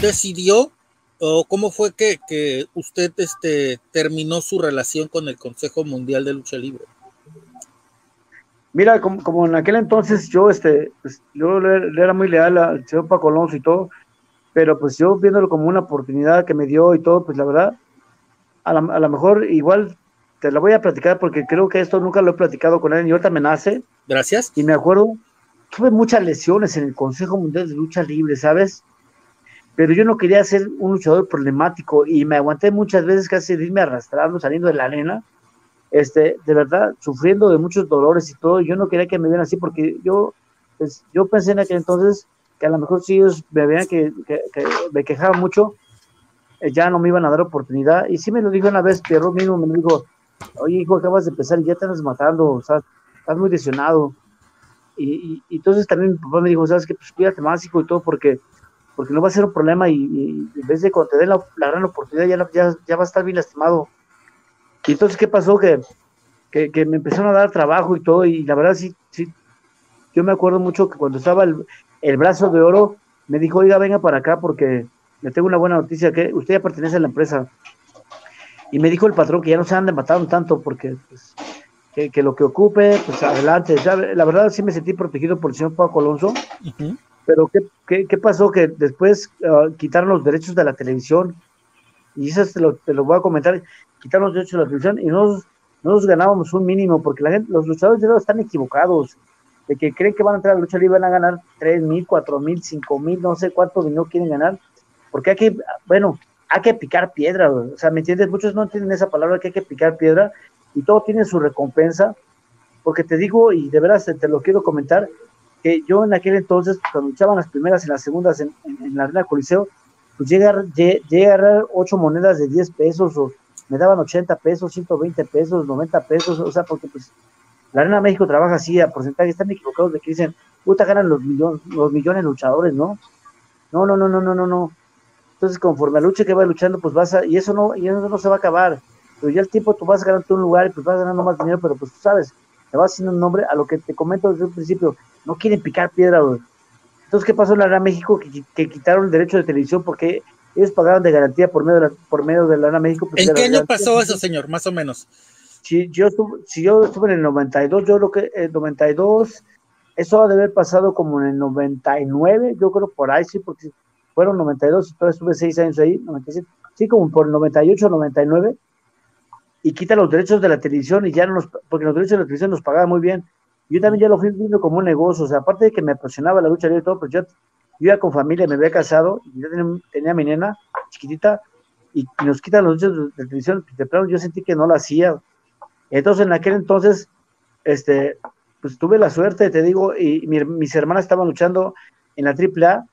decidió o cómo fue que, que, usted este, terminó su relación con el Consejo Mundial de Lucha Libre? Mira, como, en aquel entonces yo, este, pues, yo le, era muy leal al señor Paco Alonso y todo, pero pues yo viéndolo como una oportunidad que me dio y todo, pues la verdad, a lo mejor igual te la voy a platicar porque creo que esto nunca lo he platicado con él y ahorita me nace. Gracias. Y me acuerdo, tuve muchas lesiones en el Consejo Mundial de Lucha Libre, ¿sabes? Pero yo no quería ser un luchador problemático y me aguanté muchas veces casi de irme arrastrando, saliendo de la arena, este, de verdad, sufriendo de muchos dolores y todo. Yo no quería que me vieran así porque yo, pues, yo pensé en aquel entonces que a lo mejor si ellos me veían que, que, me quejaba mucho, eh, ya no me iban a dar oportunidad. Y sí me lo dijo una vez, Pierro mismo me dijo, oye hijo, acabas de empezar y ya te estás matando, o sea, estás muy lesionado. Y, y, entonces también mi papá me dijo, sabes que pues cuídate más, hijo, y todo, porque, porque no va a ser un problema y, en vez de cuando te den la, gran oportunidad ya, ya, ya, va a estar bien lastimado. Y entonces, ¿qué pasó? Que, que, me empezaron a dar trabajo y todo, y la verdad sí, sí, yo me acuerdo mucho que cuando estaba el, el brazo de oro, me dijo, oiga, venga para acá porque le tengo una buena noticia, que usted ya pertenece a la empresa. Y me dijo el patrón que ya no se ande matando tanto porque pues, que, lo que ocupe, pues adelante. la verdad sí me sentí protegido por el señor Paco Alonso. Pero ¿qué, qué, pasó? Que después ah, quitaron los derechos de la televisión. Y eso te lo, te lo, voy a comentar. Quitaron los derechos de la televisión y nosotros, nosotros ganábamos un mínimo porque la gente, los luchadores de están equivocados. De que creen que van a entrar a la lucha libre van a ganar 3 mil, 4 mil, 5 mil, no sé cuánto dinero quieren ganar. Porque hay que, bueno, hay que picar piedra, o sea, ¿me entiendes? Muchos no entienden esa palabra que hay que picar piedra y todo tiene su recompensa, porque te digo, y de veras te, lo quiero comentar, que yo en aquel entonces, cuando echaban las primeras y las segundas en, la arena Coliseo, pues llegar, llegar ocho monedas de 10 pesos o me daban 80 pesos, 120 pesos, 90 pesos, o sea, porque pues la Arena México trabaja así a porcentaje, están equivocados de que dicen, puta, ganan los, millones los millones luchadores, ¿no? No, no, no, no, no, no, no. Entonces, conforme a lucha que va luchando, pues vas a, y eso no, y eso no se va a acabar. Pero ya el tiempo tú vas ganando un lugar y pues vas ganando más dinero, pero pues tú sabes, te vas haciendo un nombre a lo que te comento desde un principio, no quieren picar piedra, güey. Entonces, ¿qué pasó en la Arena México? Que, quitaron el derecho de televisión porque ellos pagaron de garantía por medio de la, por medio de la Arena México. Pues, ¿En qué año pasó eso, señor? Más o menos. Si yo, estuve, si yo estuve en el 92, yo creo que el 92, eso ha de haber pasado como en el 99, yo creo por ahí, sí, porque fueron 92, todavía estuve seis años ahí, 97, sí, como por 98, 99, y quita los derechos de la televisión y ya no nos, porque los derechos de la televisión nos pagaban muy bien. Yo también ya lo fui viendo como un negocio, o sea, aparte de que me apasionaba la lucha y todo, pues yo, yo ya con familia me había casado, yo tenía, mi nena chiquitita, y, nos quitan los derechos de la televisión, de plano yo sentí que no lo hacía. Entonces en aquel entonces, este, pues tuve la suerte, te digo, y mis hermanas estaban luchando en la AAA,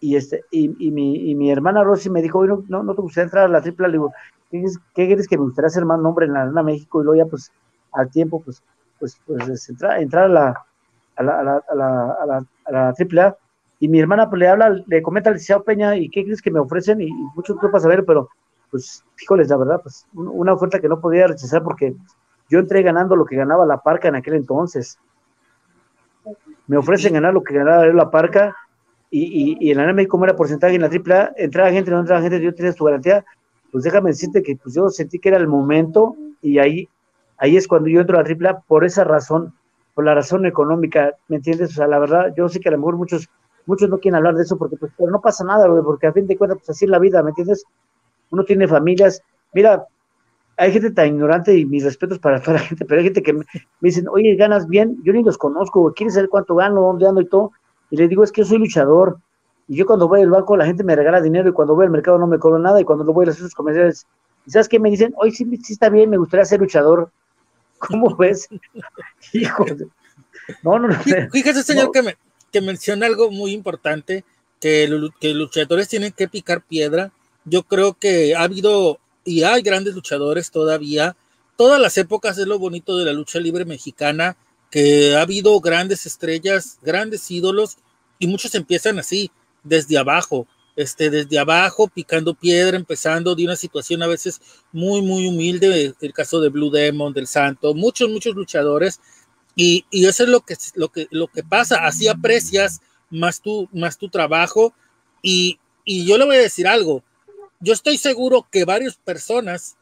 y este y, y, mi, y mi hermana Rosy me dijo, no, no, no te gustaría entrar a la tripla, le digo, ¿qué, quieres que me gustaría hacer más nombre en la Arena México? Y luego ya pues al tiempo pues pues, pues entrar, a la a la, a la, a a la, AAA y mi hermana pues, le habla, le comenta al licenciado Peña y qué crees que me ofrecen y, mucho tiempo para saber, pero pues híjoles, la verdad, pues una oferta que no podía rechazar porque yo entré ganando lo que ganaba la parca en aquel entonces. Me ofrecen ganar lo que ganaba la parca y, y, y en la era porcentaje en la AAA, entraba gente, no entraba gente, yo tenía su garantía, pues déjame decirte que pues yo sentí que era el momento y ahí, ahí es cuando yo entro a la AAA por esa razón, por la razón económica, ¿me entiendes? O sea, la verdad, yo sé que a lo mejor muchos, muchos no quieren hablar de eso porque pues, pero no pasa nada, güey, porque a fin de cuentas, pues así es la vida, ¿me entiendes? Uno tiene familias, mira, hay gente tan ignorante y mis respetos para toda la gente, pero hay gente que me, dicen, oye, ganas bien, yo ni los conozco, ¿quieres saber cuánto gano, dónde ando y todo? Y le digo, es que yo soy luchador. Y yo cuando voy al banco la gente me regala dinero y cuando voy al mercado no me cobro nada y cuando lo voy a los centros comerciales, ¿y sabes qué? Me dicen, hoy sí, sí está bien, me gustaría ser luchador. ¿Cómo ves? Hijo No, no, no. Fíjese, señor, que, me, que menciona algo muy importante, que, que luchadores tienen que picar piedra. Yo creo que ha habido y hay grandes luchadores todavía. Todas las épocas es lo bonito de la lucha libre mexicana que ha habido grandes estrellas, grandes ídolos, y muchos empiezan así, desde abajo, este, desde abajo, picando piedra, empezando de una situación a veces muy, muy humilde, el caso de Blue Demon, del Santo, muchos, muchos luchadores, y, eso es lo que, lo, que, lo que pasa, así aprecias más tu, más tu trabajo, y, y yo le voy a decir algo. Yo estoy seguro que varias personas,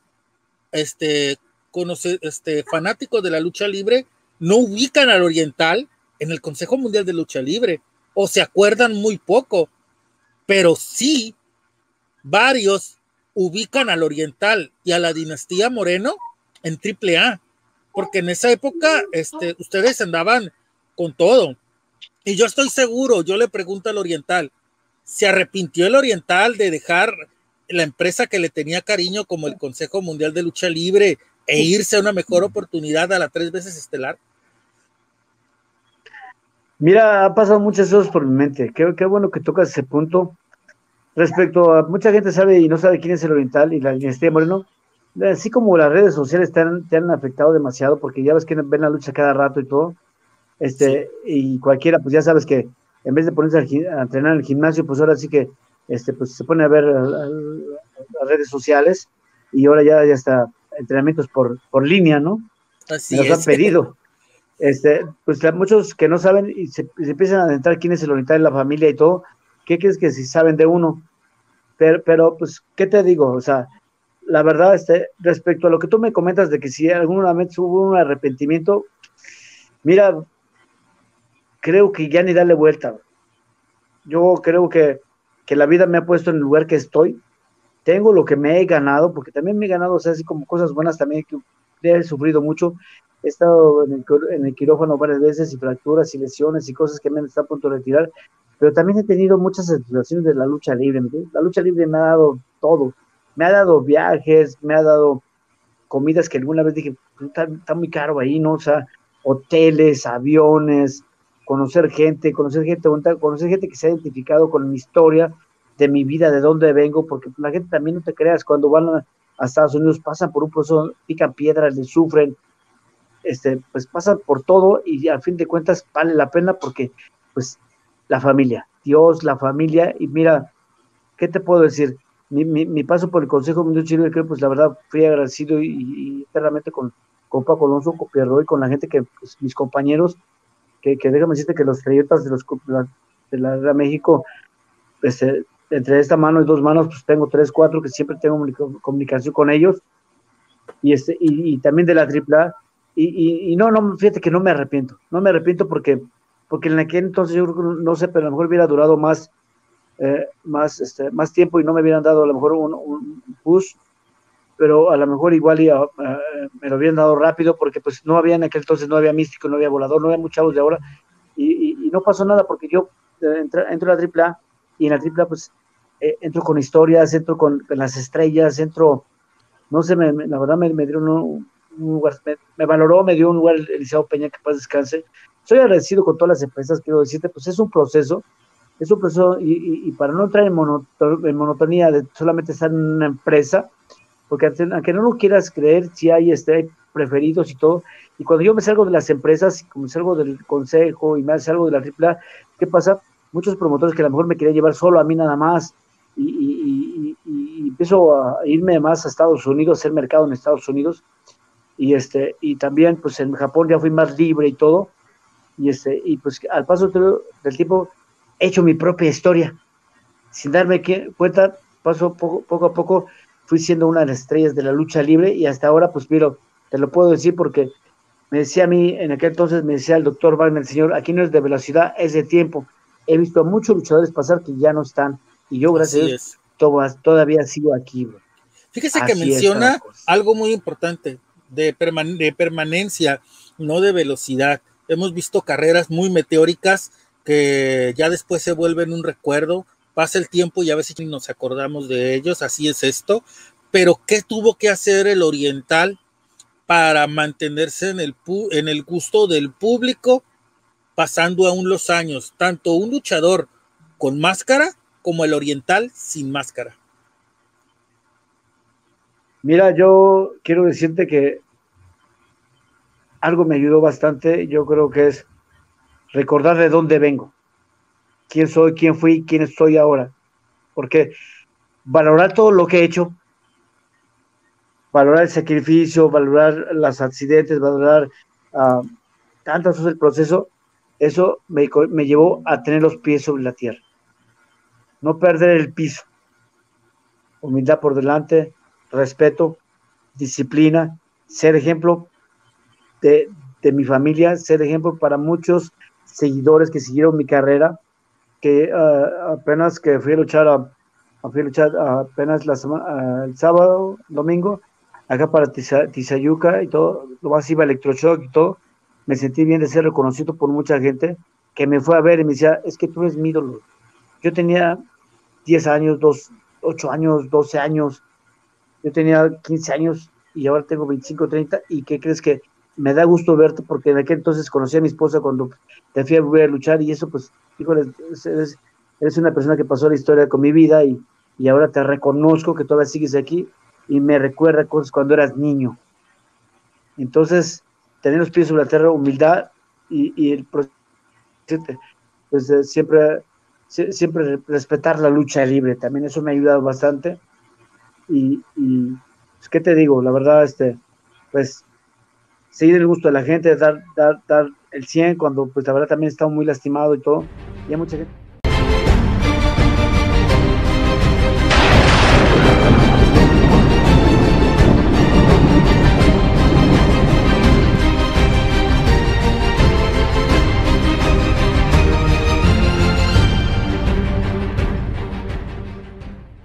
este, conoce, este, fanáticos de la lucha libre, no ubican al oriental en el Consejo Mundial de Lucha Libre o se acuerdan muy poco, pero sí varios ubican al oriental y a la dinastía Moreno en AAA, porque en esa época este, ustedes andaban con todo. Y yo estoy seguro, yo le pregunto al oriental, ¿se arrepintió el oriental de dejar la empresa que le tenía cariño como el Consejo Mundial de Lucha Libre e irse a una mejor oportunidad a la tres veces estelar? Mira, ha pasado muchas cosas por mi mente. Qué, qué bueno que tocas ese punto. Respecto a mucha gente sabe y no sabe quién es el oriental y la dinastía Moreno, así como las redes sociales te han, te han afectado demasiado porque ya ves que ven la lucha cada rato y todo, este, y cualquiera, pues ya sabes que en vez de ponerse a, entrenar en el gimnasio, pues ahora sí que este, pues se pone a ver las redes sociales y ahora ya, ya está entrenamientos por, por línea, ¿no? Así Nos han pedido. Este, pues muchos que no saben y se, empiezan a adentrar quién es el oriental de la familia y todo, ¿qué crees que si saben de uno? Pero, pero, pues, ¿qué te digo? O sea, la verdad, este, respecto a lo que tú me comentas de que si alguna vez hubo un arrepentimiento, mira, creo que ya ni darle vuelta. Yo creo que, que la vida me ha puesto en el lugar que estoy. Tengo lo que me he ganado, porque también me he ganado, o sea, así como cosas buenas también, que he sufrido mucho. He estado en el, en el quirófano varias veces y fracturas y lesiones y cosas que me han estado a punto de retirar pero también he tenido muchas situaciones de la lucha libre. La lucha libre me ha dado todo. Me ha dado viajes, me ha dado comidas que alguna vez dije, pues, está, muy caro ahí, ¿no? O sea, hoteles, aviones, conocer gente, conocer gente, conocer gente que se ha identificado con mi historia, de mi vida, de dónde vengo, porque la gente también no te creas, cuando van a, Estados Unidos pasan por un proceso, pican piedras, le sufren, este, pues pasan por todo y al fin de cuentas vale la pena porque pues la familia, Dios, la familia, y mira, ¿qué te puedo decir? Mi, paso por el Consejo Mundial Chile, creo, pues la verdad fui agradecido y, eternamente con, con Paco Alonso, con Pierro y con la gente que, pues, mis compañeros, que, que déjame decirte que los trayectos de, los, de la, de México, este, entre esta mano y dos manos, pues tengo tres, cuatro que siempre tengo comunicación con ellos, y, este, y, también de la AAA, y, no, no, fíjate que no me arrepiento, no me arrepiento porque porque en aquel entonces yo no sé, pero a lo mejor hubiera durado más, eh, más, este, más tiempo y no me hubieran dado a lo mejor un, push, pero a lo mejor igual eh, me lo hubieran dado rápido porque pues no había en aquel entonces, no había místico, no había volador, no había muchos de ahora y, no pasó nada porque yo eh, entro, a la AAA y en la AAA pues entro con historias, entro con, las estrellas, entro, no sé, me, la verdad me, dieron un, me, valoró, me dio un lugar Eliseo Peña que paz descanse, soy agradecido con todas las empresas, quiero decirte, pues es un proceso, es un proceso, y, para no entrar en, monotonía de solamente estar en una empresa, porque aunque no lo quieras creer, si hay, este, preferidos y todo, y cuando yo me salgo de las empresas, como me salgo del consejo y me salgo de la AAA, ¿qué pasa? Muchos promotores que a lo mejor me querían llevar solo a mí nada más, y, y empiezo a irme más a Estados Unidos, hacer mercado en Estados Unidos, y este, y también pues en Japón ya fui más libre y todo, y, este, y pues al paso del tiempo he hecho mi propia historia. Sin darme cuenta, paso poco, poco a poco, fui siendo una de las estrellas de la lucha libre y hasta ahora, pues miro, te lo puedo decir porque me decía a mí, en aquel entonces me decía el doctor Wagner, señor, aquí no es de velocidad, es de tiempo. He visto a muchos luchadores pasar que ya no están y yo, gracias a Dios, todavía sigo aquí. Fíjese que menciona algo muy importante de, permanencia, no de velocidad. Hemos visto carreras muy meteóricas que ya después se vuelven un recuerdo, pasa el tiempo y a veces nos acordamos de ellos, así es esto, pero ¿qué tuvo que hacer el oriental para mantenerse en el, en el gusto del público pasando aún los años, tanto un luchador con máscara como el oriental sin máscara? Mira, yo quiero decirte que algo me ayudó bastante, yo creo que es recordar de dónde vengo, quién soy, quién fui, quién estoy ahora. Porque valorar todo lo que he hecho, valorar el sacrificio, valorar los accidentes, valorar uh, tantas cosas del proceso, eso me, me, llevó a tener los pies sobre la tierra. no perder el piso. Humildad por delante, respeto, disciplina, ser ejemplo de, mi familia, ser ejemplo para muchos seguidores que siguieron mi carrera, que ah, apenas que fui a luchar, a, fui a luchar apenas la semana, el sábado, domingo, acá para Tizayuca y todo, lo más iba electroshock y todo, me sentí bien de ser reconocido por mucha gente que me fue a ver y me decía, es que tú eres mi ídolo. Yo tenía 10 años, 2, 8 años, 12 años, yo tenía 15 años y ahora tengo 25, 30, y ¿qué crees que me da gusto verte? Porque en aquel entonces conocí a mi esposa cuando te fui a volver a luchar y eso pues, híjole, eres, una persona que pasó la historia con mi vida y, y ahora te reconozco que todavía sigues aquí y me recuerda cosas cuando eras niño. Entonces, tener los pies sobre la tierra, humildad y, y el pues eh, siempre, siempre respetar la lucha libre, también eso me ha ayudado bastante. Y, y pues, ¿qué te digo? La verdad, este, pues, seguir el gusto de la gente, dar, dar, dar el 100 cuando, pues, la verdad también está muy lastimado y todo. Y hay mucha gente